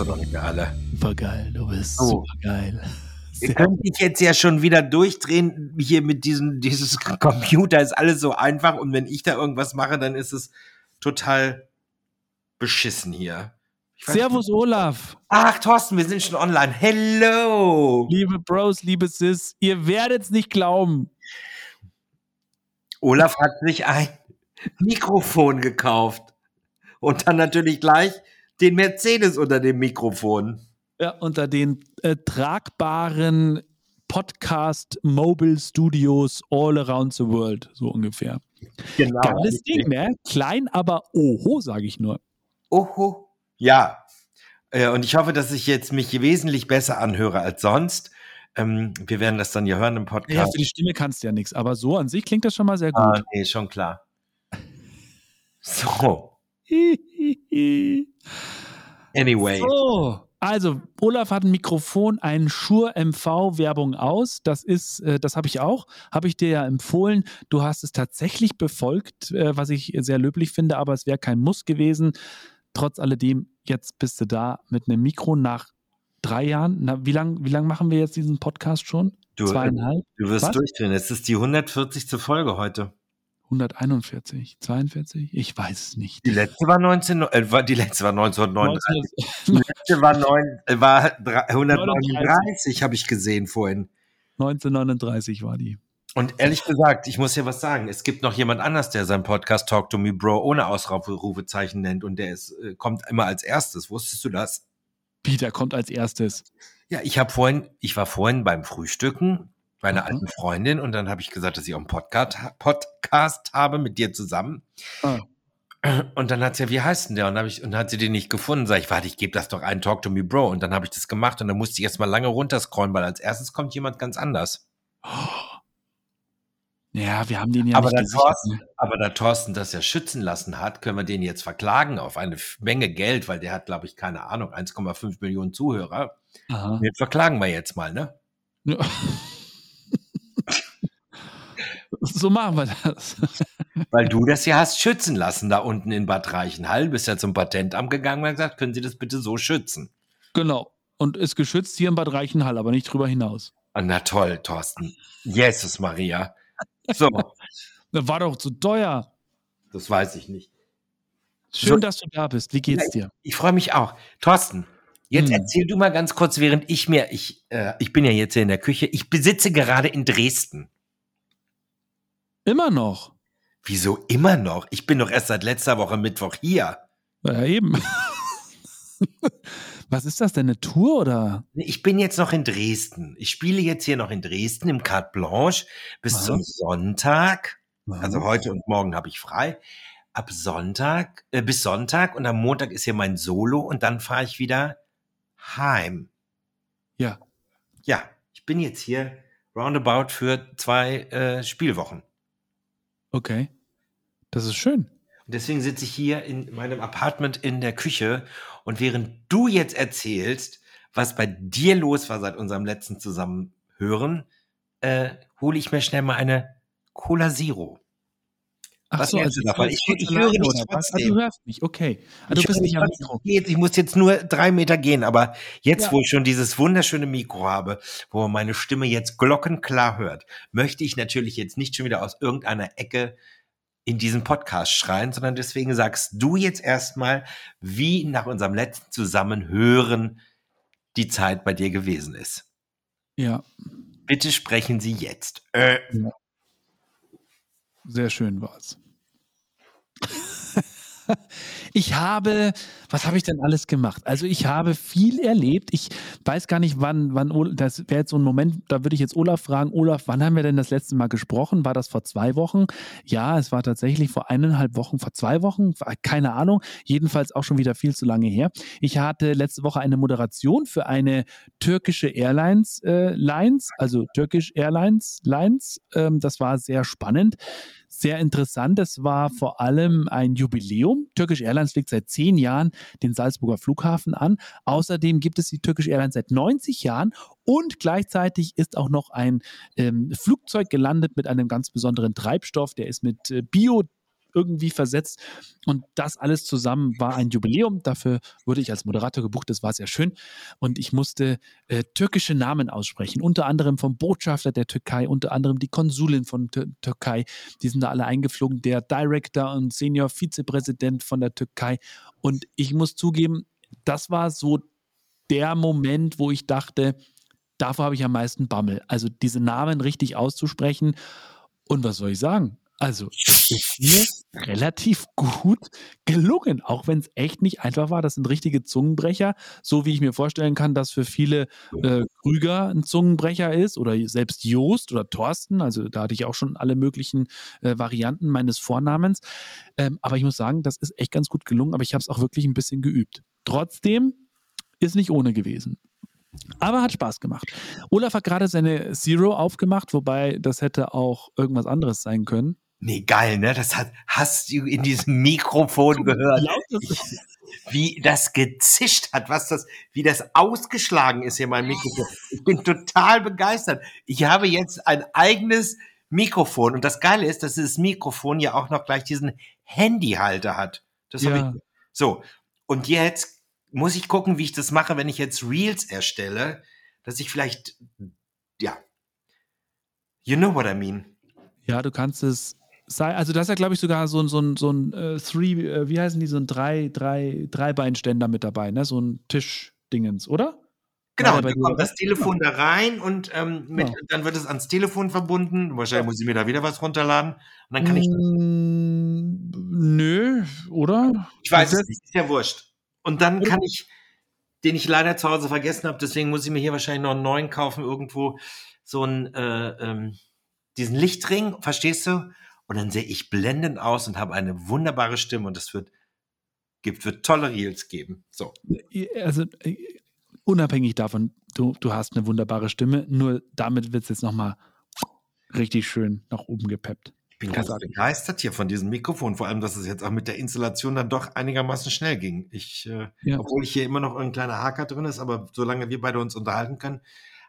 hast du doch nicht mehr alle. Super geil, du bist Oh. super geil. Ihr könnt mich jetzt ja schon wieder durchdrehen. Hier mit diesem, dieses Computer ist alles so einfach. Und wenn ich da irgendwas mache, dann ist es total beschissen hier. Servus Olaf, Ach, Thorsten, wir sind schon online. Hello! liebe Bros, liebe Sis, ihr werdet es nicht glauben. Olaf hat sich ein Mikrofon gekauft. Und dann natürlich gleich den Mercedes unter dem Mikrofon. Ja, unter den äh, tragbaren Podcast Mobile Studios all around the world, so ungefähr. Genau. Geiles Ding, ne? Klein, aber oho, sage ich nur. Oho. Ja. Äh, Und ich hoffe, dass ich jetzt mich wesentlich besser anhöre als sonst. Ähm, wir werden das dann ja hören im Ja, Podcast. für die Stimme kannst du ja nichts, aber so an sich klingt das schon mal sehr gut. Ah, nee, schon klar. So. Anyway. So, also Olaf hat ein Mikrofon, ein Shure MV Werbung aus. Das ist, äh, das habe ich auch, habe ich dir ja empfohlen. Du hast es tatsächlich befolgt, äh, was ich sehr löblich finde, aber es wäre kein Muss gewesen. Trotz alledem, jetzt bist du da mit einem Mikro nach drei Jahren. Na, wie lange wie lang machen wir jetzt diesen Podcast schon? Du, Zweieinhalb? du wirst Was? durchdrehen. Es ist die 140. Folge heute. 141? 42? Ich weiß es nicht. Die letzte war 19, äh, die letzte war 1939. Die letzte war, neun, äh, war drei- 139, habe ich gesehen vorhin. 1939 war die. Und ehrlich gesagt, ich muss ja was sagen. Es gibt noch jemand anders, der seinen Podcast Talk to Me Bro ohne Ausrufezeichen nennt und der ist, äh, kommt immer als erstes. Wusstest du das? Peter kommt als erstes. Ja, ich habe vorhin, ich war vorhin beim Frühstücken bei einer Mhm. alten Freundin und dann habe ich gesagt, dass ich auch einen Podcast, Podcast habe mit dir zusammen. Ah. Und dann hat sie, wie heißt denn der? Und, hab ich, und hat sie den nicht gefunden. Sag ich, warte, ich gebe das doch ein Talk to Me Bro. Und dann habe ich das gemacht und dann musste ich erst mal lange runterscrollen, weil als erstes kommt jemand ganz anders. Ja, wir haben den ja Aber nicht gesichert. Thorsten, ne? aber da Thorsten das ja schützen lassen hat, können wir den jetzt verklagen auf eine Menge Geld, weil der hat, glaube ich, keine Ahnung, 1,5 Millionen Zuhörer. Aha. Den verklagen wir jetzt mal, ne? Ja. so machen wir das. Weil du das ja hast schützen lassen da unten in Bad Reichenhall. Bist ja zum Patentamt gegangen und hast gesagt, können Sie das bitte so schützen? Genau. Und ist geschützt hier in Bad Reichenhall, aber nicht drüber hinaus. Ah, Na toll, Thorsten. Jesus Maria. So, Das war doch zu teuer. das weiß ich nicht. Schön, So- dass du da bist. Wie geht's dir? Ich freue mich auch. Thorsten, jetzt Hm. erzähl du mal ganz kurz, während ich mir, ich, äh, ich bin ja jetzt hier in der Küche, ich besitze gerade in Dresden. Immer noch. Wieso immer noch? Ich bin doch erst seit letzter Woche Mittwoch hier. Ja, eben. Was ist das denn, eine Tour oder? Ich bin jetzt noch in Dresden. Ich spiele jetzt hier noch in Dresden im Carte Blanche bis Aha. zum Sonntag. Also heute und morgen habe ich frei. Ab Sonntag, äh, bis Sonntag und am Montag ist hier mein Solo und dann fahre ich wieder heim. Ja. Ja, ich bin jetzt hier roundabout für zwei äh, Spielwochen. Okay. Das ist schön. Und deswegen sitze ich hier in meinem Apartment in der Küche und während du jetzt erzählst, was bei dir los war seit unserem letzten Zusammenhören, äh, hole ich mir schnell mal eine Cola Zero. Ach Was so, also davon? Ich- ich alleine höre was? Ah, trotzdem. du hörst mich, okay. Du Ich bist nicht am Mikro. Jetzt, ich muss jetzt nur drei Meter gehen, aber jetzt, Ja. wo ich schon dieses wunderschöne Mikro habe, wo man meine Stimme jetzt glockenklar hört, möchte ich natürlich jetzt nicht schon wieder aus irgendeiner Ecke in diesen Podcast schreien, sondern deswegen sagst du jetzt erstmal, wie nach unserem letzten Zusammenhören die Zeit bei dir gewesen ist. Ja, Bitte sprechen Sie jetzt. Äh, sehr schön war's. Ich habe, was habe ich denn alles gemacht? Also ich habe viel erlebt. Ich weiß gar nicht, wann, wann, das wäre jetzt so ein Moment, da würde ich jetzt Olaf fragen, Olaf, wann haben wir denn das letzte Mal gesprochen? War das vor zwei Wochen? Ja, es war tatsächlich vor eineinhalb Wochen, vor zwei Wochen, War- keine Ahnung. Jedenfalls auch schon wieder viel zu lange her. Ich hatte letzte Woche eine Moderation für eine türkische Airlines äh, Lines, also Turkish Airlines Lines. Ähm, das war sehr spannend sehr interessant. Es war vor allem ein Jubiläum. Turkish Airlines fliegt seit zehn Jahren den Salzburger Flughafen an. Außerdem gibt es die Turkish Airlines seit 90 Jahren und gleichzeitig ist auch noch ein ähm, Flugzeug gelandet mit einem ganz besonderen Treibstoff. Der ist mit äh, Bio irgendwie versetzt. Und das alles zusammen war ein Jubiläum. Dafür wurde ich als Moderator gebucht. Das war sehr schön. Und ich musste äh, türkische Namen aussprechen, unter anderem vom Botschafter der Türkei, unter anderem die Konsulin von Tür Türkei. Die sind da alle eingeflogen, der Director und Senior Vizepräsident von der Türkei. Und ich muss zugeben, das war so der Moment, wo ich dachte, davor habe ich am meisten Bammel. Also diese Namen richtig auszusprechen. Und was soll ich sagen? Also, es ist mir relativ gut gelungen, auch wenn es echt nicht einfach war. Das sind richtige Zungenbrecher, so wie ich mir vorstellen kann, dass für viele äh, Krüger ein Zungenbrecher ist oder selbst Joost oder Thorsten. Also, da hatte ich auch schon alle möglichen äh, Varianten meines Vornamens. Ähm, aber ich muss sagen, das ist echt ganz gut gelungen, aber ich habe es auch wirklich ein bisschen geübt. Trotzdem ist nicht ohne gewesen. Aber hat Spaß gemacht. Olaf hat gerade seine Zero aufgemacht, wobei das hätte auch irgendwas anderes sein können. Nee, geil, ne? Das hat, hast du in diesem Mikrofon gehört, wie das gezischt hat, was das, wie das ausgeschlagen ist hier mein Mikrofon. Ich bin total begeistert. Ich habe jetzt ein eigenes Mikrofon und das Geile ist, dass dieses Mikrofon ja auch noch gleich diesen Handyhalter hat. Das ja. habe ich. So. Und jetzt muss ich gucken, wie ich das mache, wenn ich jetzt Reels erstelle, dass ich vielleicht, ja, you know what I mean. Ja, du kannst es also das ist ja, glaube ich, sogar so ein, so ein, so ein äh, Three, äh, wie heißen die, so ein drei, drei, Dreibeinständer mit dabei, ne? So ein Tischdingens, oder? Genau, dann kommt das Telefon da rein und ähm, mit, ja. dann wird es ans Telefon verbunden. Wahrscheinlich muss ich mir da wieder was runterladen. Und dann kann ich. Mm, nö, oder? Ich weiß es nicht, ist ja wurscht. Und dann kann ich, den ich leider zu Hause vergessen habe, deswegen muss ich mir hier wahrscheinlich noch einen neuen kaufen, irgendwo so einen, äh, ähm, diesen Lichtring, verstehst du? Und dann sehe ich blendend aus und habe eine wunderbare Stimme und es wird, gibt, wird tolle Reels geben. So. Also äh, unabhängig davon, du, du hast eine wunderbare Stimme, nur damit wird es jetzt nochmal richtig schön nach oben gepeppt. Ich bin ganz begeistert hier von diesem Mikrofon, vor allem, dass es jetzt auch mit der Installation dann doch einigermaßen schnell ging. Ich, äh, ja. obwohl ich hier immer noch ein kleiner Haker drin ist, aber solange wir beide uns unterhalten können,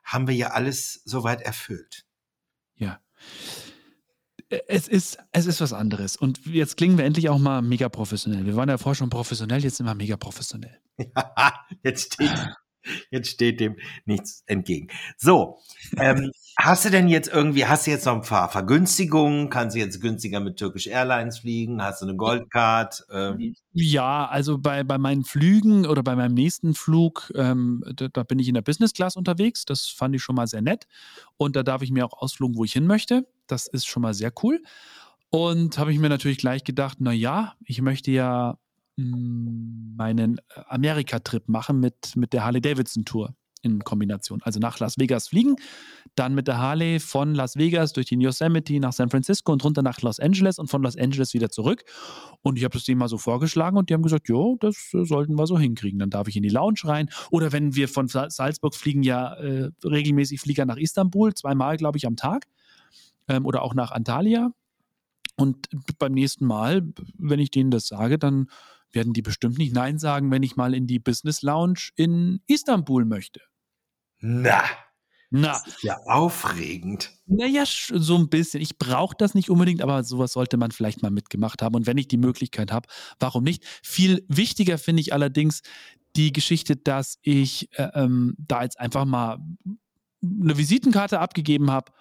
haben wir ja alles soweit erfüllt. Ja es ist, es ist was anderes. Und jetzt klingen wir endlich auch mal mega professionell. Wir waren ja vorher schon professionell, jetzt sind wir mega professionell. Ja, jetzt steht, jetzt steht dem nichts entgegen. So, ähm, hast du denn jetzt irgendwie, hast du jetzt noch ein paar Vergünstigungen? Kannst du jetzt günstiger mit Turkish Airlines fliegen? Hast du eine Goldcard? Ähm? Ja, also bei, bei meinen Flügen oder bei meinem nächsten Flug, ähm, da, da, bin ich in der Business Class unterwegs. Das fand ich schon mal sehr nett. Und da darf ich mir auch ausflugen, wo ich hin möchte. Das ist schon mal sehr cool. Und habe ich mir natürlich gleich gedacht, na ja, ich möchte ja hm, meinen Amerika-Trip machen mit, mit der Harley-Davidson-Tour in Kombination. Also nach Las Vegas fliegen, dann mit der Harley von Las Vegas durch die Yosemite nach San Francisco und runter nach Los Angeles und von Los Angeles wieder zurück. Und ich habe das denen mal so vorgeschlagen und die haben gesagt, jo, das äh, sollten wir so hinkriegen. Dann darf ich in die Lounge rein. Oder wenn wir von Salzburg fliegen, ja äh, regelmäßig Flieger nach Istanbul, zweimal, glaube ich, am Tag. Ähm, oder auch nach Antalya. Und beim nächsten Mal, wenn ich denen das sage, dann werden die bestimmt nicht Nein sagen, wenn ich mal in die Business Lounge in Istanbul möchte. Na. Na. Das ist ja aufregend. Naja, so ein bisschen. Ich brauche das nicht unbedingt, aber sowas sollte man vielleicht mal mitgemacht haben. Und wenn ich die Möglichkeit habe, warum nicht? Viel wichtiger finde ich allerdings die Geschichte, dass ich äh, ähm, da jetzt einfach mal eine Visitenkarte abgegeben habe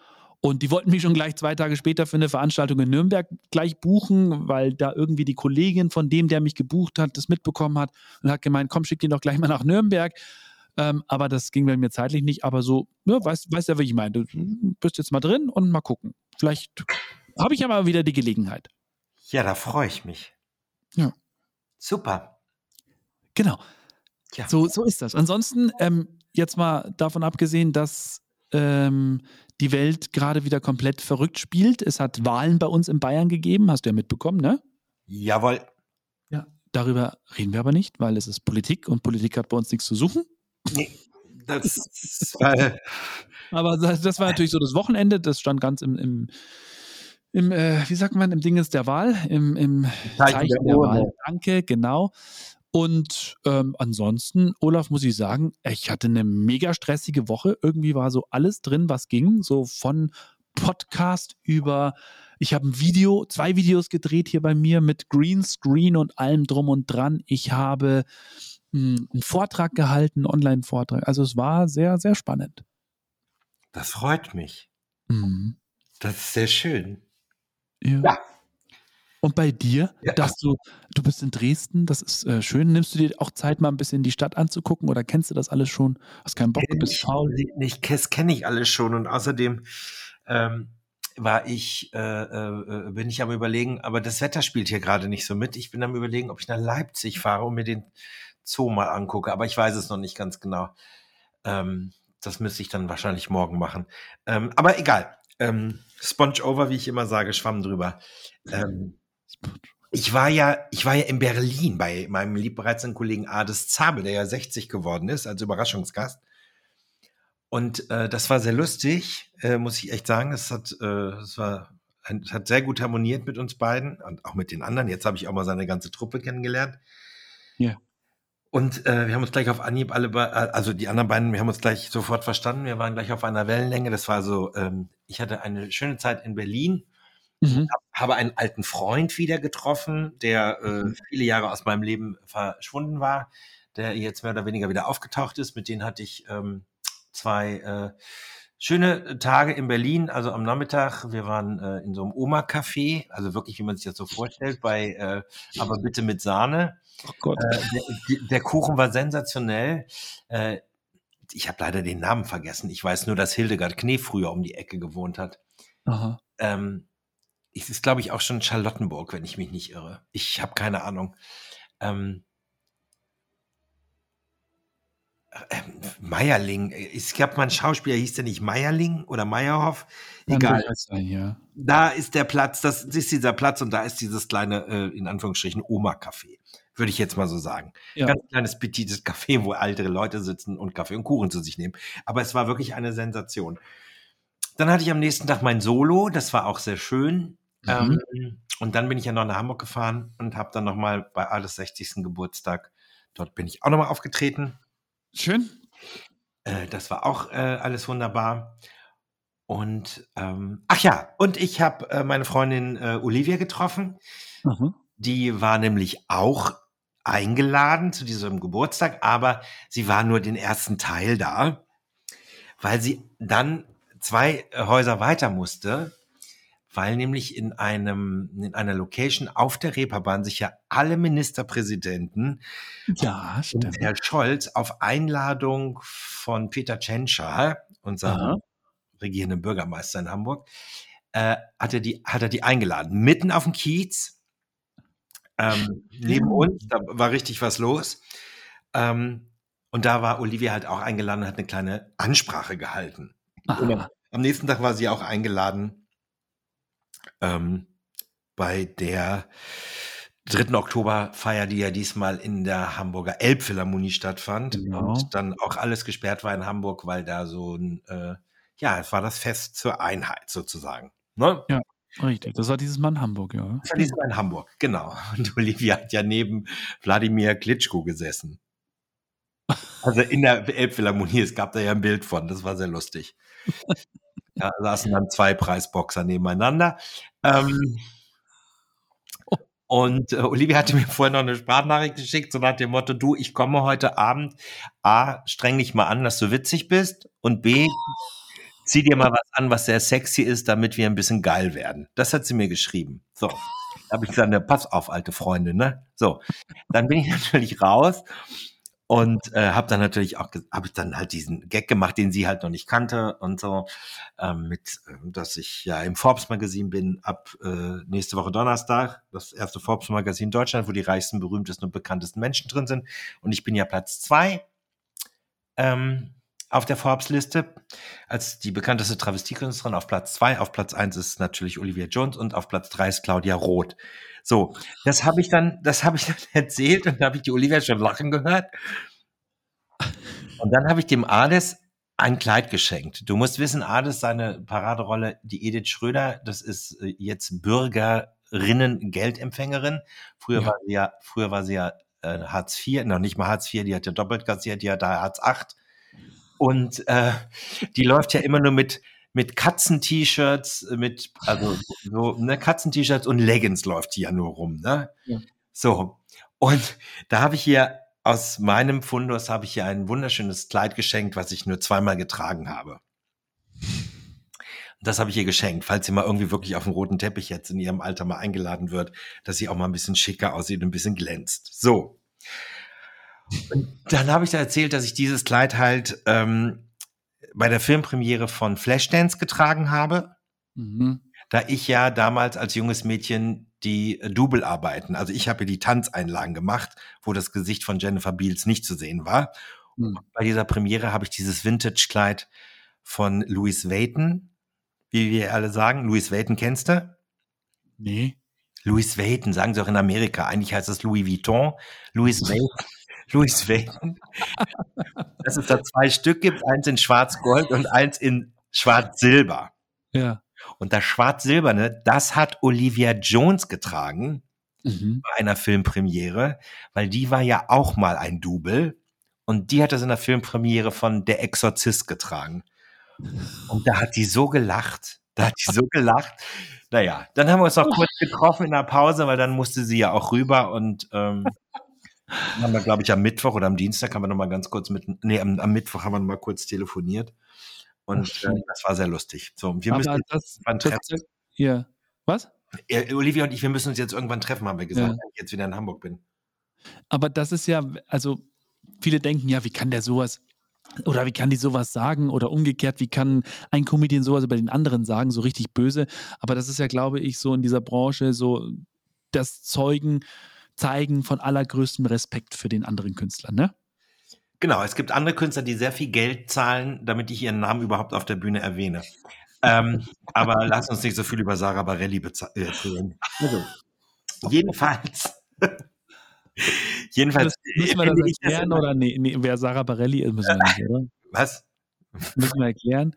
und die wollten mich schon gleich zwei Tage später für eine Veranstaltung in Nürnberg gleich buchen, weil da irgendwie die Kollegin von dem, der mich gebucht hat, das mitbekommen hat und hat gemeint, komm, schick ihn doch gleich mal nach Nürnberg. Ähm, aber das ging bei mir zeitlich nicht. Aber so, ne, weißt, weißt ja, wie ich meine. Du bist jetzt mal drin und mal gucken. Vielleicht habe ich ja mal wieder die Gelegenheit. Ja, da freue ich mich. Ja. Super. Genau. Ja. So, so ist das. Ansonsten, ähm, jetzt mal davon abgesehen, dass ähm, die Welt gerade wieder komplett verrückt spielt. Es hat Wahlen bei uns in Bayern gegeben, hast du ja mitbekommen, ne? Jawohl. Ja, darüber reden wir aber nicht, weil es ist Politik und Politik hat bei uns nichts zu suchen. Nee, das war. aber das, das, war natürlich so das Wochenende, das stand ganz im, im im, äh, wie sagt man, im Dinges der Wahl, im, im Zeichen, Zeichen der, der Wahl. Danke, genau. Und ähm, ansonsten, Olaf, muss ich sagen, ich hatte eine mega stressige Woche. Irgendwie war so alles drin, was ging. So von Podcast über, ich habe ein Video, zwei Videos gedreht hier bei mir mit Greenscreen und allem drum und dran. Ich habe hm, einen Vortrag gehalten, einen Online-Vortrag. Also es war sehr, sehr spannend. Das freut mich. Mhm. Das ist sehr schön. Ja. ja. Und bei dir, ja. dass du, du bist in Dresden, das ist äh, schön. Nimmst du dir auch Zeit, mal ein bisschen die Stadt anzugucken oder kennst du das alles schon? Hast keinen Bock, bist faul? Ich, das kenne ich alles schon und außerdem ähm, war ich, äh, äh, bin ich am überlegen, aber das Wetter spielt hier gerade nicht so mit. Ich bin am überlegen, ob ich nach Leipzig fahre und mir den Zoo mal angucke, aber ich weiß es noch nicht ganz genau. Ähm, das müsste ich dann wahrscheinlich morgen machen. Ähm, aber egal. Ähm, Sponge over, wie ich immer sage, schwamm drüber. Ähm, ich war ja, ich war ja in Berlin bei meinem liebreizenden Kollegen Ades Zabel, der ja 60 geworden ist, als Überraschungsgast. Und äh, das war sehr lustig, äh, muss ich echt sagen. Das hat, äh, das war, das hat sehr gut harmoniert mit uns beiden und auch mit den anderen. Jetzt habe ich auch mal seine ganze Truppe kennengelernt. Ja. Und äh, wir haben uns gleich auf Anhieb alle, also die anderen beiden, wir haben uns gleich sofort verstanden. Wir waren gleich auf einer Wellenlänge. Das war so, ähm, ich hatte eine schöne Zeit in Berlin Mhm. Habe einen alten Freund wieder getroffen, der äh, mhm. viele Jahre aus meinem Leben verschwunden war, der jetzt mehr oder weniger wieder aufgetaucht ist. Mit denen hatte ich ähm, zwei äh, schöne Tage in Berlin, also am Nachmittag. Wir waren äh, in so einem Oma-Café, also wirklich, wie man sich das so vorstellt, bei äh, aber bitte mit Sahne. Oh Gott. Äh, der, der, Kuchen war sensationell. Äh, ich habe leider den Namen vergessen. Ich weiß nur, dass Hildegard Knee früher um die Ecke gewohnt hat. Aha. Ähm, es ist, glaube ich, auch schon Charlottenburg, wenn ich mich nicht irre. Ich habe keine Ahnung. Ähm, äh, Meierling, es gab mal einen Schauspieler, hieß der nicht Meierling oder Meierhoff? Egal. Sein, ja. Da ist der Platz, das ist dieser Platz und da ist dieses kleine, äh, in Anführungsstrichen, Oma-Café. Würde ich jetzt mal so sagen. Ja. Ganz kleines, petites Café, wo ältere Leute sitzen und Kaffee und Kuchen zu sich nehmen. Aber es war wirklich eine Sensation. Dann hatte ich am nächsten Tag mein Solo, das war auch sehr schön. Mhm. Ähm, und dann bin ich ja noch nach Hamburg gefahren und habe dann nochmal bei Alles 60. Geburtstag, dort bin ich auch nochmal aufgetreten. Schön. Äh, das war auch äh, alles wunderbar. Und ähm, ach ja, und ich habe äh, meine Freundin äh, Olivia getroffen. Mhm. Die war nämlich auch eingeladen zu diesem Geburtstag, aber sie war nur den ersten Teil da, weil sie dann zwei Häuser weiter musste weil nämlich in einem in einer Location auf der Reeperbahn sich ja alle Ministerpräsidenten ja, stimmt. Herr Scholz auf Einladung von Peter Tschentscher, unserem regierenden Bürgermeister in Hamburg, äh, hat er die hat er die eingeladen mitten auf dem Kiez ähm, neben uns, da war richtig was los. Ähm, und da war Olivia halt auch eingeladen und hat eine kleine Ansprache gehalten. Am nächsten Tag war sie auch eingeladen ähm, bei der 3. Oktoberfeier, die ja diesmal in der Hamburger Elbphilharmonie stattfand genau. und dann auch alles gesperrt war in Hamburg, weil da so ein, äh, ja, es war das Fest zur Einheit sozusagen. Ne? Ja. Richtig, das war dieses Mal in Hamburg, ja. Das war dieses Mal in Hamburg, genau. Und Olivia hat ja neben Wladimir Klitschko gesessen. Also in der Elbphilharmonie, es gab da ja ein Bild von, das war sehr lustig. Da saßen dann zwei Preisboxer nebeneinander. Ähm, und äh, Olivia hatte mir vorher noch eine Sprachnachricht geschickt, so nach dem Motto, du, ich komme heute Abend, A, streng dich mal an, dass du witzig bist und B, zieh dir mal was an, was sehr sexy ist, damit wir ein bisschen geil werden. Das hat sie mir geschrieben. So, habe ich gesagt, ne, pass auf, alte Freunde, ne? So, dann bin ich natürlich raus und äh, habe dann natürlich auch habe ich dann halt diesen Gag gemacht, den sie halt noch nicht kannte und so ähm, mit, äh, dass ich ja im Forbes Magazin bin ab äh, nächste Woche Donnerstag, das erste Forbes Magazin Deutschland, wo die reichsten, berühmtesten und bekanntesten Menschen drin sind. Und ich bin ja Platz zwei. Ähm, auf der Forbes-Liste als die bekannteste Travestiekünstlerin auf Platz zwei. Auf Platz eins ist natürlich Olivia Jones und auf Platz drei ist Claudia Roth. So, das habe ich dann, das habe ich dann erzählt und da habe ich die Olivia schon lachen gehört. Und dann habe ich dem Ades ein Kleid geschenkt. Du musst wissen, Ades, seine Paraderolle, die Edith Schröder, das ist äh, jetzt Bürgerinnen Geldempfängerin. Früher ja. war sie ja, früher war sie ja äh, Hartz IV, noch nicht mal Hartz IV, die hat ja doppelt kassiert, die hat da Hartz VIII. Und äh, die läuft ja immer nur mit mit Katzen-T-Shirts, mit, also so, ne, Katzen-T-Shirts und Leggings läuft die ja nur rum, ne? Ja. So. Und da habe ich hier aus meinem Fundus habe ich hier ein wunderschönes Kleid geschenkt, was ich nur zweimal getragen habe. Das habe ich ihr geschenkt, falls sie mal irgendwie wirklich auf dem roten Teppich jetzt in ihrem Alter mal eingeladen wird, dass sie auch mal ein bisschen schicker aussieht und ein bisschen glänzt. So. Dann habe ich da erzählt, dass ich dieses Kleid halt ähm, bei der Filmpremiere von Flashdance getragen habe. Mhm. Da ich ja damals als junges Mädchen die äh, Double-Arbeiten, also ich habe die Tanzeinlagen gemacht, wo das Gesicht von Jennifer Beals nicht zu sehen war. Mhm. Bei dieser Premiere habe ich dieses Vintage-Kleid von Louis Vuitton, wie wir alle sagen. Louis Vuitton kennst du? Nee. Louis Vuitton, sagen sie auch in Amerika. Eigentlich heißt es Louis Vuitton. Louis Vuitton. Louis Vuitton. Dass es da zwei Stück gibt, eins in Schwarz-Gold und eins in Schwarz-Silber. Ja. Und das Schwarz-Silberne, das hat Olivia Jones getragen Mhm. bei einer Filmpremiere, weil die war ja auch mal ein Double und die hat das in der Filmpremiere von Der Exorzist getragen. Und da hat die so gelacht, da hat die so gelacht. Naja, dann haben wir uns noch kurz getroffen in der Pause, weil dann musste sie ja auch rüber und ähm, dann haben wir, glaube ich, am Mittwoch oder am Dienstag haben wir noch mal ganz kurz mit, nee, am, am Mittwoch haben wir noch mal kurz telefoniert und äh, das war sehr lustig. So, wir Aber müssen uns das, irgendwann das, treffen. ja. Was? Äh, Olivia und ich, wir müssen uns jetzt irgendwann treffen, haben wir gesagt, Ja. wenn ich jetzt wieder in Hamburg bin. Aber das ist ja, also viele denken ja, wie kann der sowas oder wie kann die sowas sagen oder umgekehrt, wie kann ein Comedian sowas über den anderen sagen, so richtig böse. Aber das ist ja, glaube ich, so in dieser Branche so das Zeugen, Zeigen von allergrößtem Respekt für den anderen Künstler, ne? Genau, es gibt andere Künstler, die sehr viel Geld zahlen, damit ich ihren Namen überhaupt auf der Bühne erwähne. Ähm, aber lass uns nicht so viel über Sarah Barelli äh, erzählen. Also, jedenfalls. jedenfalls. Müssen, wir das ich das erklären oder nee, nee, wer Sarah Barelli ist, müssen wir nicht, oder? Was? Müssen wir erklären?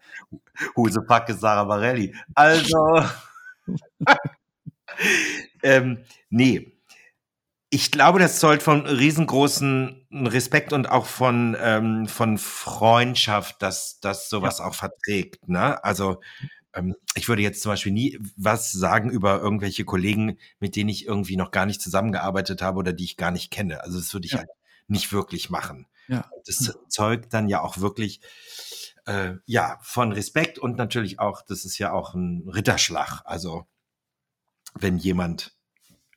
Who the fuck is Sarah Barelli? Also. ähm, nee. Ich glaube, das zollt von riesengroßen Respekt und auch von, ähm, von Freundschaft, dass das sowas auch verträgt. Ne? Also ähm, ich würde jetzt zum Beispiel nie was sagen über irgendwelche Kollegen, mit denen ich irgendwie noch gar nicht zusammengearbeitet habe oder die ich gar nicht kenne. Also das würde ich Ja. halt nicht wirklich machen. Ja. Das zeugt dann ja auch wirklich äh, ja von Respekt und natürlich auch, das ist ja auch ein Ritterschlag. Also wenn jemand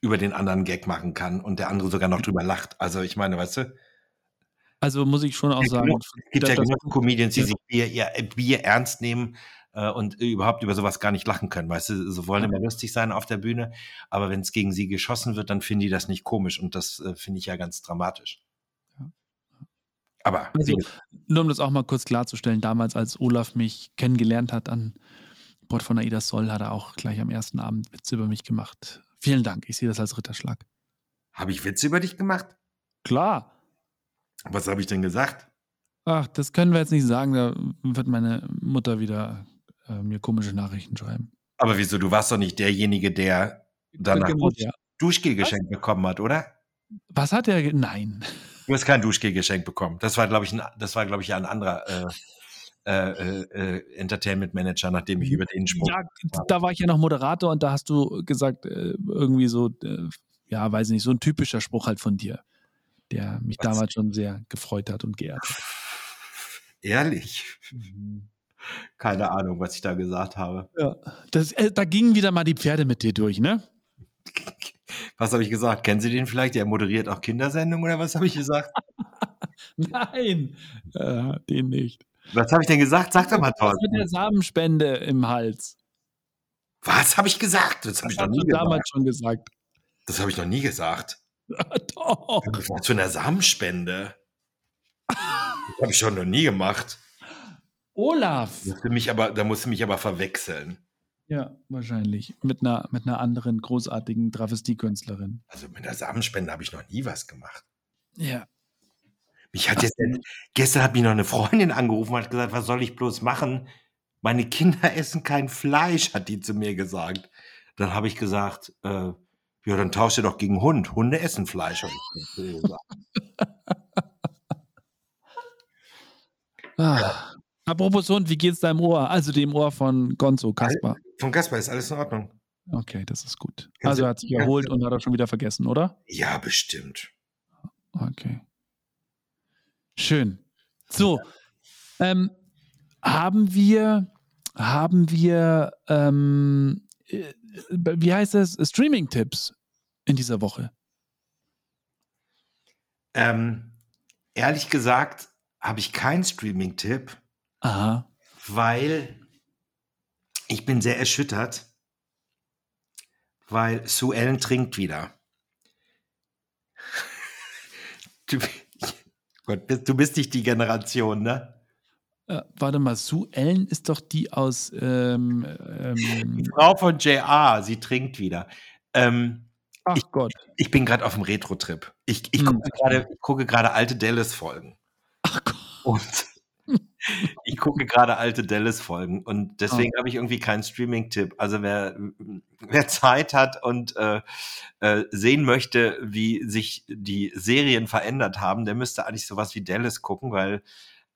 über den anderen Gag machen kann und der andere sogar noch drüber lacht. Also ich meine, weißt du, Also muss ich schon auch es sagen, gibt das- ja genug Comedians, die ja. sich Bier, ihr, Bier ernst nehmen äh, und überhaupt über sowas gar nicht lachen können. Weißt du, sie wollen immer lustig sein auf der Bühne, aber wenn es gegen sie geschossen wird, dann finden die das nicht komisch und das äh, finde ich ja ganz dramatisch. Aber Also, nur um das auch mal kurz klarzustellen, damals, als Olaf mich kennengelernt hat an Bord von Aida Soll, hat er auch gleich am ersten Abend Witze über mich gemacht. Vielen Dank, ich sehe das als Ritterschlag. habe ich Witze über dich gemacht? Klar. Was habe ich denn gesagt? Ach, das können wir jetzt nicht sagen, da wird meine Mutter wieder äh, mir komische Nachrichten schreiben. Aber wieso? Du warst doch nicht derjenige, der danach Genau, ja. Duschgel geschenkt bekommen hat, oder? Was hat er? Nein. Du hast kein Duschgel geschenkt bekommen. Das war, glaube ich, ein, das war, glaube ich, ein anderer äh, äh, äh, Entertainment Manager, nachdem ich über den Spruch. Ja, da war ich ja noch Moderator und da hast du gesagt, äh, irgendwie so, äh, ja, weiß nicht, so ein typischer Spruch halt von dir, der mich Was? damals schon sehr gefreut hat und geehrt hat. Ehrlich. Keine Ahnung, was ich da gesagt habe. Ja, das, äh, da gingen wieder mal die Pferde mit dir durch, ne? Was habe ich gesagt? Kennen Sie den vielleicht? Der moderiert auch Kindersendungen oder was habe ich gesagt? Nein, äh, den nicht. Was habe ich denn gesagt? Sag doch mal, Was mit der Thorsten. Samenspende im Hals? Was habe ich gesagt? Das habe ich noch nie gesagt. damals schon gesagt. Das habe ich noch nie gesagt. Doch. Was für eine Samenspende? Das habe ich schon noch nie gemacht. Olaf. Musste mich aber, da musste mich aber verwechseln. Ja, wahrscheinlich. Mit einer, mit einer anderen großartigen Travestiekünstlerin. Also mit der Samenspende habe ich noch nie was gemacht. Ja. Mich hat jetzt, gestern hat mich noch eine Freundin angerufen und hat gesagt, was soll ich bloß machen? Meine Kinder essen kein Fleisch, hat die zu mir gesagt. Dann habe ich gesagt, äh, ja, dann tausche doch gegen Hund. Hunde essen Fleisch. ich. Ah, Apropos Hund, wie geht's deinem Ohr? Also dem Ohr von Gonzo, Kaspar. Von Kaspar ist alles in Ordnung. Okay, das ist gut. Also er hat sich erholt und hat er schon wieder vergessen, oder? Ja, bestimmt. Okay. Schön. So, ähm, haben wir, haben wir, ähm, äh, wie heißt das, Streaming-Tipps in dieser Woche? Ähm, ehrlich gesagt habe ich keinen Streaming-Tipp. Aha. Weil ich bin sehr erschüttert, weil Sue Ellen trinkt wieder. Du, Gott, du bist nicht die Generation, ne? Äh, warte mal, Sue Ellen ist doch die aus. Ähm, ähm, die Frau von JR, sie trinkt wieder. Ähm, Ach ich, Gott. Ich bin gerade auf dem Retro-Trip. Ich, ich hm. gucke gerade alte Dallas-Folgen. Ach Gott. Und ich gucke gerade alte Dallas-Folgen und deswegen oh. habe ich irgendwie keinen Streaming-Tipp. Also wer, wer Zeit hat und äh, äh, sehen möchte, wie sich die Serien verändert haben, der müsste eigentlich sowas wie Dallas gucken, weil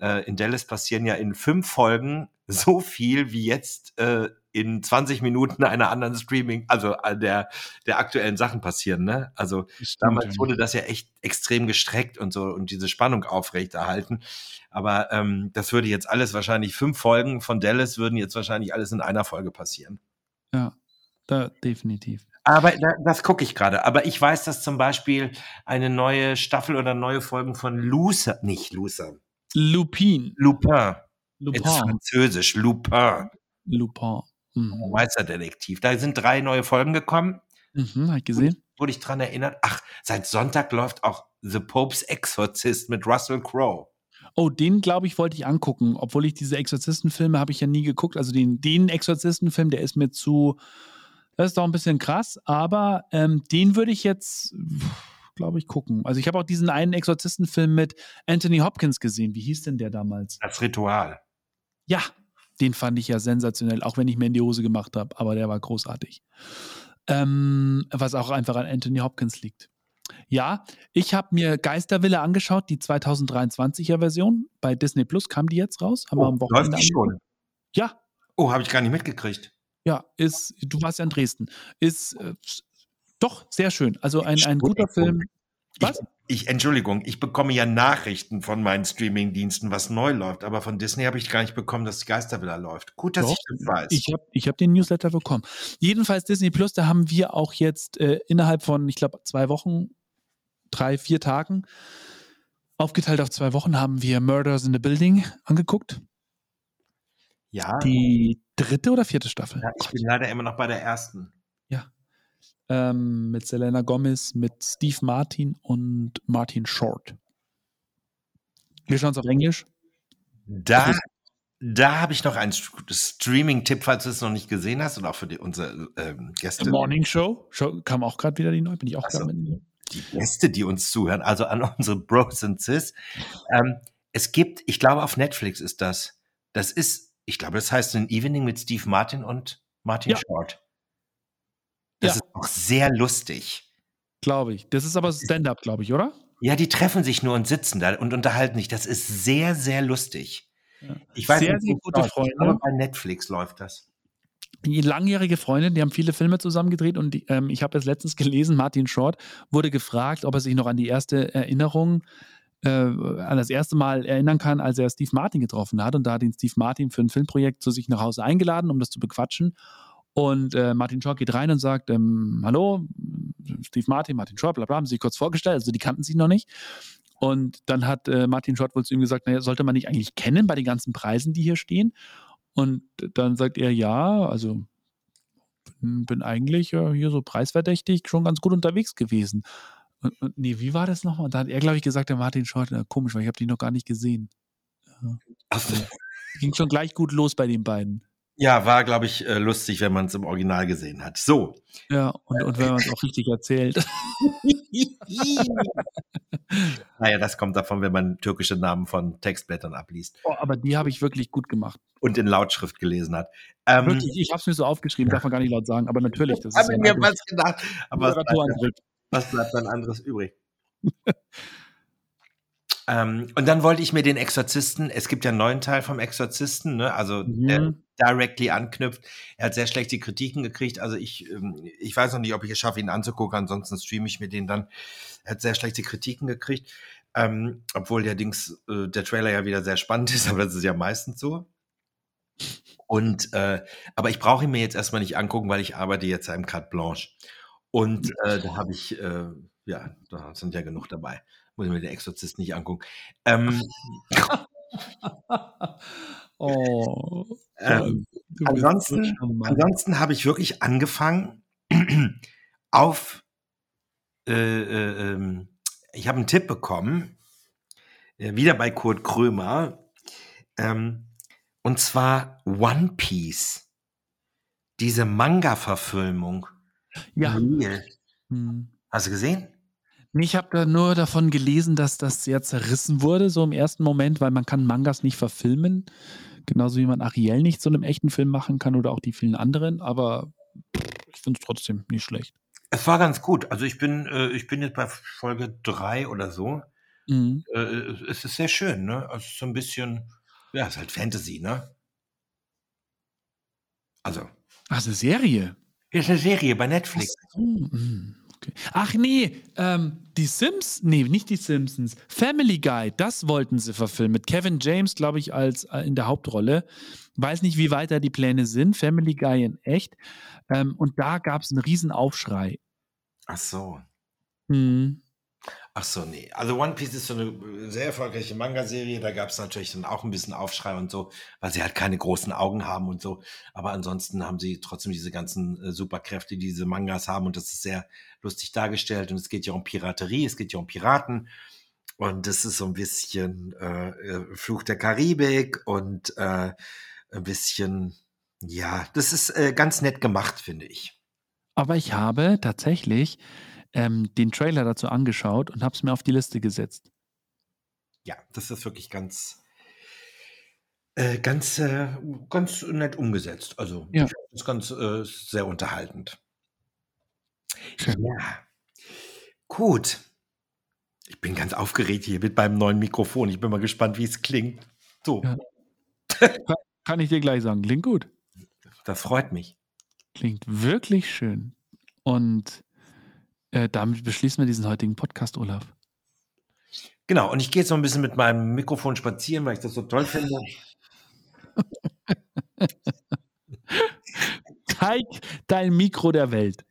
äh, in Dallas passieren ja in fünf Folgen so viel wie jetzt äh, in 20 Minuten einer anderen Streaming, also äh, der, der aktuellen Sachen passieren. Ne? Also damals wurde das ja echt extrem gestreckt und so und diese Spannung aufrechterhalten. Aber ähm, das würde jetzt alles wahrscheinlich fünf Folgen von Dallas würden jetzt wahrscheinlich alles in einer Folge passieren. Ja, da, definitiv. Aber da, das gucke ich gerade. Aber ich weiß, dass zum Beispiel eine neue Staffel oder neue Folgen von Lucer, nicht Lucer, Lupin. Lupin. Lupin. Ist französisch. Lupin. Lupin. Mhm. Meisterdetektiv. Da sind drei neue Folgen gekommen. Mhm, hab ich gesehen. Wurde ich dran erinnert. Ach, seit Sonntag läuft auch The Pope's Exorcist mit Russell Crowe. Oh, den glaube ich, wollte ich angucken, obwohl ich diese Exorzistenfilme habe ich ja nie geguckt. Also den, den Exorzistenfilm, der ist mir zu, das ist doch ein bisschen krass, aber ähm, den würde ich jetzt, glaube ich, gucken. Also ich habe auch diesen einen Exorzistenfilm mit Anthony Hopkins gesehen. Wie hieß denn der damals? Das Ritual. Ja, den fand ich ja sensationell, auch wenn ich mir in die Hose gemacht habe, aber der war großartig. Ähm, was auch einfach an Anthony Hopkins liegt. Ja, ich habe mir Geisterwille angeschaut, die 2023er Version. Bei Disney Plus kam die jetzt raus. Haben oh, wir am Wochenende. Läuft die schon? Ja. Oh, habe ich gar nicht mitgekriegt. Ja, ist, du warst ja in Dresden. Ist äh, doch sehr schön. Also ein, ein guter Film. Was? Ich, ich, Entschuldigung, ich bekomme ja Nachrichten von meinen Streamingdiensten, was neu läuft, aber von Disney habe ich gar nicht bekommen, dass Geistervilla läuft. Gut, dass Doch, ich das weiß. Ich habe ich hab den Newsletter bekommen. Jedenfalls Disney Plus, da haben wir auch jetzt äh, innerhalb von, ich glaube, zwei Wochen, drei, vier Tagen, aufgeteilt auf zwei Wochen, haben wir Murders in the Building angeguckt. Ja. Die dritte oder vierte Staffel? Ja, ich bin leider immer noch bei der ersten. Ähm, mit Selena Gomez, mit Steve Martin und Martin Short. Wir schauen es auf Englisch. Da, da habe ich noch einen Streaming-Tipp, falls du es noch nicht gesehen hast und auch für die, unsere ähm, Gäste. The Morning Show. Show kam auch gerade wieder die neue, bin ich auch also, gerade mit. Die Gäste, die uns zuhören, also an unsere Bros und Sis. Ähm, es gibt, ich glaube, auf Netflix ist das. Das ist, ich glaube, das heißt ein Evening mit Steve Martin und Martin ja. Short. Das ja. ist auch sehr lustig. Glaube ich. Das ist aber Stand-up, glaube ich, oder? Ja, die treffen sich nur und sitzen da und unterhalten sich. Das ist sehr, sehr lustig. Ja. Ich weiß sehr, nicht, sehr gute Freunde. Aber bei Netflix läuft das. Die langjährige Freundin, die haben viele Filme zusammen gedreht und die, ähm, ich habe es letztens gelesen, Martin Short wurde gefragt, ob er sich noch an die erste Erinnerung, äh, an das erste Mal erinnern kann, als er Steve Martin getroffen hat. Und da hat ihn Steve Martin für ein Filmprojekt zu sich nach Hause eingeladen, um das zu bequatschen. Und äh, Martin Short geht rein und sagt, ähm, hallo, Steve Martin, Martin Short, bla bla, haben sie sich kurz vorgestellt, also die kannten sich noch nicht. Und dann hat äh, Martin Short wohl zu ihm gesagt, naja, sollte man nicht eigentlich kennen bei den ganzen Preisen, die hier stehen? Und dann sagt er, ja, also bin eigentlich äh, hier so preisverdächtig schon ganz gut unterwegs gewesen. Und, und nee, wie war das nochmal? Da hat er, glaube ich, gesagt, der Martin Short, na, komisch, weil ich habe die noch gar nicht gesehen. Ja. Ach. Ging schon gleich gut los bei den beiden. Ja, war, glaube ich, äh, lustig, wenn man es im Original gesehen hat. So. Ja, und, und wenn man es auch richtig erzählt. naja, das kommt davon, wenn man türkische Namen von Textblättern abliest. Oh, aber die habe ich wirklich gut gemacht. Und in Lautschrift gelesen hat. Ähm, wirklich, ich habe es mir so aufgeschrieben, darf man gar nicht laut sagen, aber natürlich. Das habe mir was gedacht. Aber was bleibt, was bleibt dann anderes übrig? Ähm, und dann wollte ich mir den Exorzisten, es gibt ja einen neuen Teil vom Exorzisten, ne? also der Mhm. directly anknüpft. Er hat sehr schlechte Kritiken gekriegt. Also ich, ähm, ich weiß noch nicht, ob ich es schaffe, ihn anzugucken, ansonsten streame ich mir den dann. Er hat sehr schlechte Kritiken gekriegt. Ähm, obwohl der Dings, äh, der Trailer ja wieder sehr spannend ist, aber das ist ja meistens so. Und äh, aber ich brauche ihn mir jetzt erstmal nicht angucken, weil ich arbeite jetzt im Carte Blanche. Und äh, da habe ich, äh, ja, da sind ja genug dabei. Muss ich mir den Exorzist nicht angucken. Ähm, Oh. ähm, ansonsten, ansonsten habe ich wirklich angefangen auf, äh, äh, ähm, ich habe einen Tipp bekommen, äh, wieder bei Kurt Krömer, ähm, und zwar One Piece. Diese Manga-Verfilmung. Ja. Real. Hm. Hast du gesehen? Ich habe da nur davon gelesen, dass das sehr zerrissen wurde, so im ersten Moment, weil man kann Mangas nicht verfilmen. Genauso wie man Ariel nicht zu einem echten Film machen kann oder auch die vielen anderen, aber ich finde es trotzdem nicht schlecht. Es war ganz gut. Also ich bin, äh, ich bin jetzt bei Folge drei oder so. Mhm. Äh, es ist sehr schön, ne? Also so ein bisschen, ja, es ist halt Fantasy, ne? Also, Ach, eine Serie. hier ist eine Serie bei Netflix. So, mm, okay. Ach nee, ähm, die Sims, nee, nicht die Simpsons. Family Guy, das wollten sie verfilmen. Mit Kevin James, glaube ich, als äh, in der Hauptrolle. Weiß nicht, wie weit da die Pläne sind. Family Guy in echt. Ähm, und da gab es einen riesen Aufschrei. Ach so. Mhm. Ach so, nee. Also One Piece ist so eine sehr erfolgreiche Manga-Serie. Da gab es natürlich dann auch ein bisschen Aufschrei und so, weil sie halt keine großen Augen haben und so. Aber ansonsten haben sie trotzdem diese ganzen äh, Superkräfte, die diese Mangas haben. Und das ist sehr lustig dargestellt. Und es geht ja um Piraterie, es geht ja um Piraten. Und das ist so ein bisschen äh, äh, Fluch der Karibik und äh, ein bisschen, ja, das ist äh, ganz nett gemacht, finde ich. Aber ich habe tatsächlich ähm, den Trailer dazu angeschaut und habe es mir auf die Liste gesetzt. Ja, das ist wirklich ganz, äh, ganz, äh, ganz nett umgesetzt. Also, Ja. ich das ganz äh, sehr unterhaltend. Schön. Ja. Gut. Ich bin ganz aufgeregt hier mit meinem neuen Mikrofon. Ich bin mal gespannt, wie es klingt. So, Ja. Kann ich dir gleich sagen, klingt gut. das freut mich. Klingt wirklich schön. Und äh, damit beschließen wir diesen heutigen Podcast, Olaf. Genau, und ich gehe jetzt noch ein bisschen mit meinem Mikrofon spazieren, weil ich das so toll finde. Zeig dein Mikro der Welt.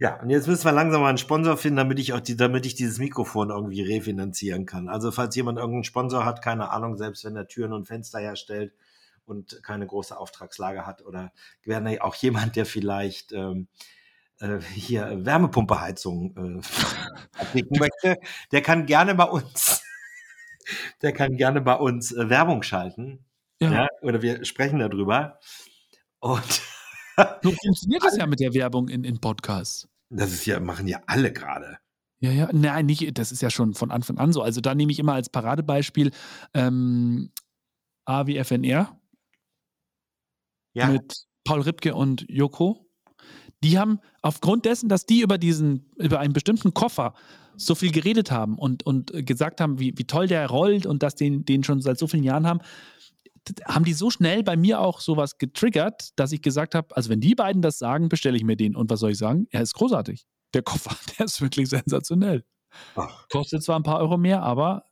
Ja, und jetzt müssen wir langsam mal einen Sponsor finden, damit ich auch die, damit ich dieses Mikrofon irgendwie refinanzieren kann. Also falls jemand irgendeinen Sponsor hat, keine Ahnung, selbst wenn er Türen und Fenster herstellt und keine große Auftragslage hat oder gerne auch jemand, der vielleicht ähm, äh, hier Wärmepumpeheizung äh, abdecken möchte, der kann gerne bei uns, der kann gerne bei uns äh, Werbung schalten. Ja. Ja, oder wir sprechen darüber. Und So funktioniert das ja mit der Werbung in, in Podcasts. das ist ja, machen ja alle gerade. Ja, ja, nein, nicht, das ist ja schon von Anfang an so. Also da nehme ich immer als Paradebeispiel ähm, AWFNR Ja. mit Paul Ripke und Joko. Die haben aufgrund dessen, dass die über diesen, über einen bestimmten Koffer so viel geredet haben und, und gesagt haben, wie, wie toll der rollt und dass den, den schon seit so vielen Jahren haben, haben die so schnell bei mir auch sowas getriggert, dass ich gesagt habe, also wenn die beiden das sagen, bestelle ich mir den. Und was soll ich sagen? Er ist großartig. Der Koffer, der ist wirklich sensationell. Ach, Kostet zwar ein paar Euro mehr, aber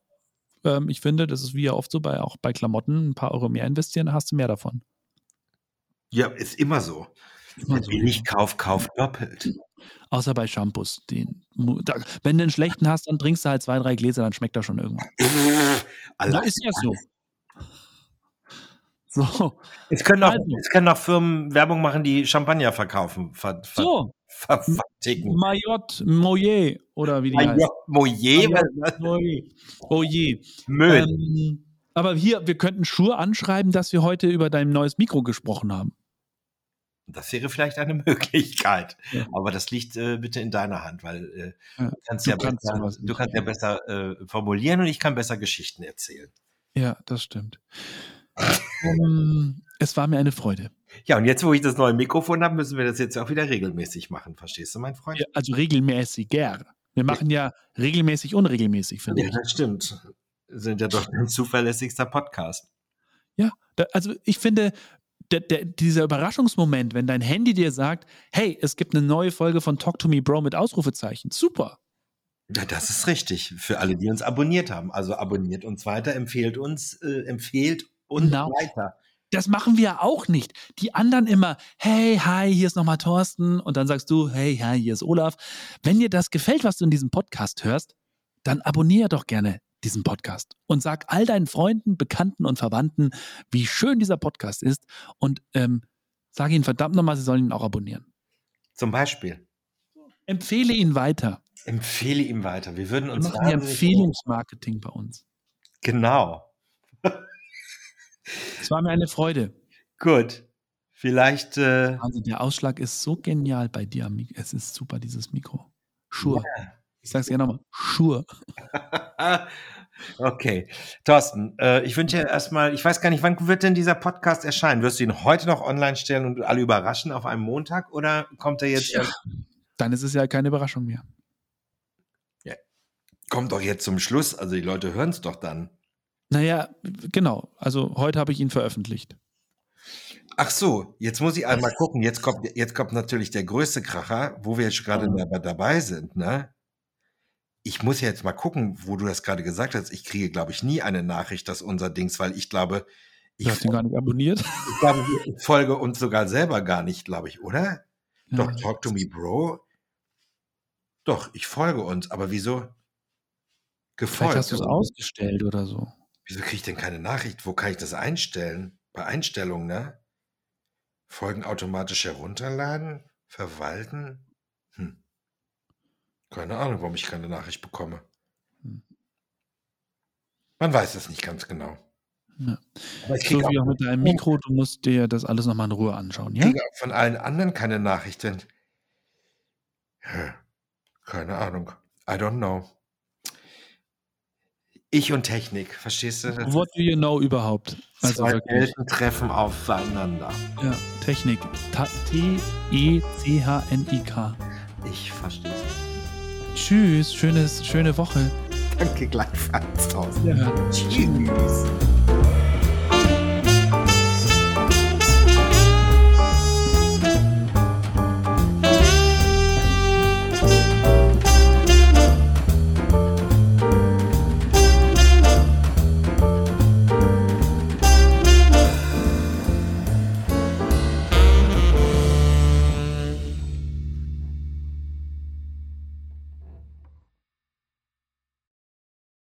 ähm, ich finde, das ist wie ja oft so bei auch bei Klamotten, ein paar Euro mehr investieren, hast du mehr davon. ja, ist immer so. Wer billig kauft, kauft doppelt. Außer bei Shampoos. Den, da, wenn du einen schlechten hast, dann trinkst du halt zwei, drei Gläser, dann schmeckt er schon irgendwann. Da ist ja so. So, Es können, auch, Also. es können auch Firmen Werbung machen, die Champagner verkaufen, ver, ver, so. ver, verticken. Mayotte, Moyer oder wie die Ah, heißt. Moyer, Mayotte, Moyer. Oh je. Müll. Ähm, aber hier, wir könnten Schur anschreiben, dass wir heute über dein neues Mikro gesprochen haben. Das wäre vielleicht eine Möglichkeit. Ja. Aber das liegt äh, bitte in deiner Hand, weil äh, Ja, du kannst, du ja, kannst besser, du kannst ja ja. besser äh, formulieren und ich kann besser Geschichten erzählen. Ja, das stimmt. ähm, es war mir eine Freude. Ja, und jetzt, wo ich das neue Mikrofon habe, müssen wir das jetzt auch wieder regelmäßig machen. Verstehst du, mein Freund? Ja, also regelmäßiger. Wir machen ja regelmäßig, unregelmäßig, finde Ja, ich. das stimmt. sind ja doch ein zuverlässigster Podcast. Ja, da, also ich finde, der, der, dieser Überraschungsmoment, wenn dein Handy dir sagt, hey, es gibt eine neue Folge von Talk to Me Bro mit Ausrufezeichen, super. Ja, das ist richtig. Für alle, die uns abonniert haben. Also abonniert uns weiter, empfehlt uns, äh, empfehlt uns genau. weiter. Das machen wir auch nicht. Die anderen immer, hey, hi, hier ist nochmal Thorsten. Und dann sagst du, hey, hi, hier ist Olaf. Wenn dir das gefällt, was du in diesem Podcast hörst, dann abonniere doch gerne diesen Podcast und sag all deinen Freunden, Bekannten und Verwandten, wie schön dieser Podcast ist und ähm, sage ihnen verdammt nochmal, sie sollen ihn auch abonnieren. Zum Beispiel. Empfehle ihn weiter. Empfehle ihm weiter. Wir würden uns. Machen Empfehlungsmarketing bei uns. Genau. Es war mir eine Freude. Gut. Vielleicht. Äh also der Ausschlag ist so genial bei dir. Es ist super, dieses Mikro. Sure. Yeah. Ich sag's gerne nochmal. Sure. okay. Thorsten, äh, ich wünsche dir erstmal, ich weiß gar nicht, wann wird denn dieser Podcast erscheinen? Wirst du ihn heute noch online stellen und alle überraschen auf einem Montag oder kommt er jetzt? Ja. Dann ist es ja keine Überraschung mehr. Ja. Kommt doch jetzt zum Schluss, also die Leute hören es doch dann. Naja, genau. Also heute habe ich ihn veröffentlicht. Ach so, jetzt muss ich einmal gucken. Jetzt kommt, jetzt kommt natürlich der größte Kracher, wo wir jetzt gerade ja. dabei sind. Ne? Ich muss jetzt mal gucken, wo du das gerade gesagt hast. Ich kriege, glaube ich, nie eine Nachricht, dass unser Dings, weil ich glaube, ich du hast ihn gar nicht abonniert. Ich glaube, ich folge uns sogar selber gar nicht, glaube ich, oder? Ja. Doch, Talk to me, Bro. Doch, ich folge uns, aber wieso? Gefolgt. Vielleicht hast du es ausgestellt oder so. Wieso kriege ich denn keine Nachricht? Wo kann ich das einstellen? Bei Einstellungen, ne? Folgen automatisch herunterladen? Verwalten? Keine Ahnung, warum ich keine Nachricht bekomme. Hm. Man weiß es nicht ganz genau. Ja. so wie auch mit deinem Mikro, du musst dir das alles nochmal in Ruhe anschauen, ja? Von allen anderen keine Nachrichten. Keine Ahnung. I don't know. Ich und Technik, verstehst du? Das What do you know überhaupt? Also zwei Welten treffen aufeinander. Ja, Technik. T-E-C-H-N-I-K. Ich verstehe. Tschüss, schönes, schöne Woche. Danke gleichfalls. Ja, tschüss.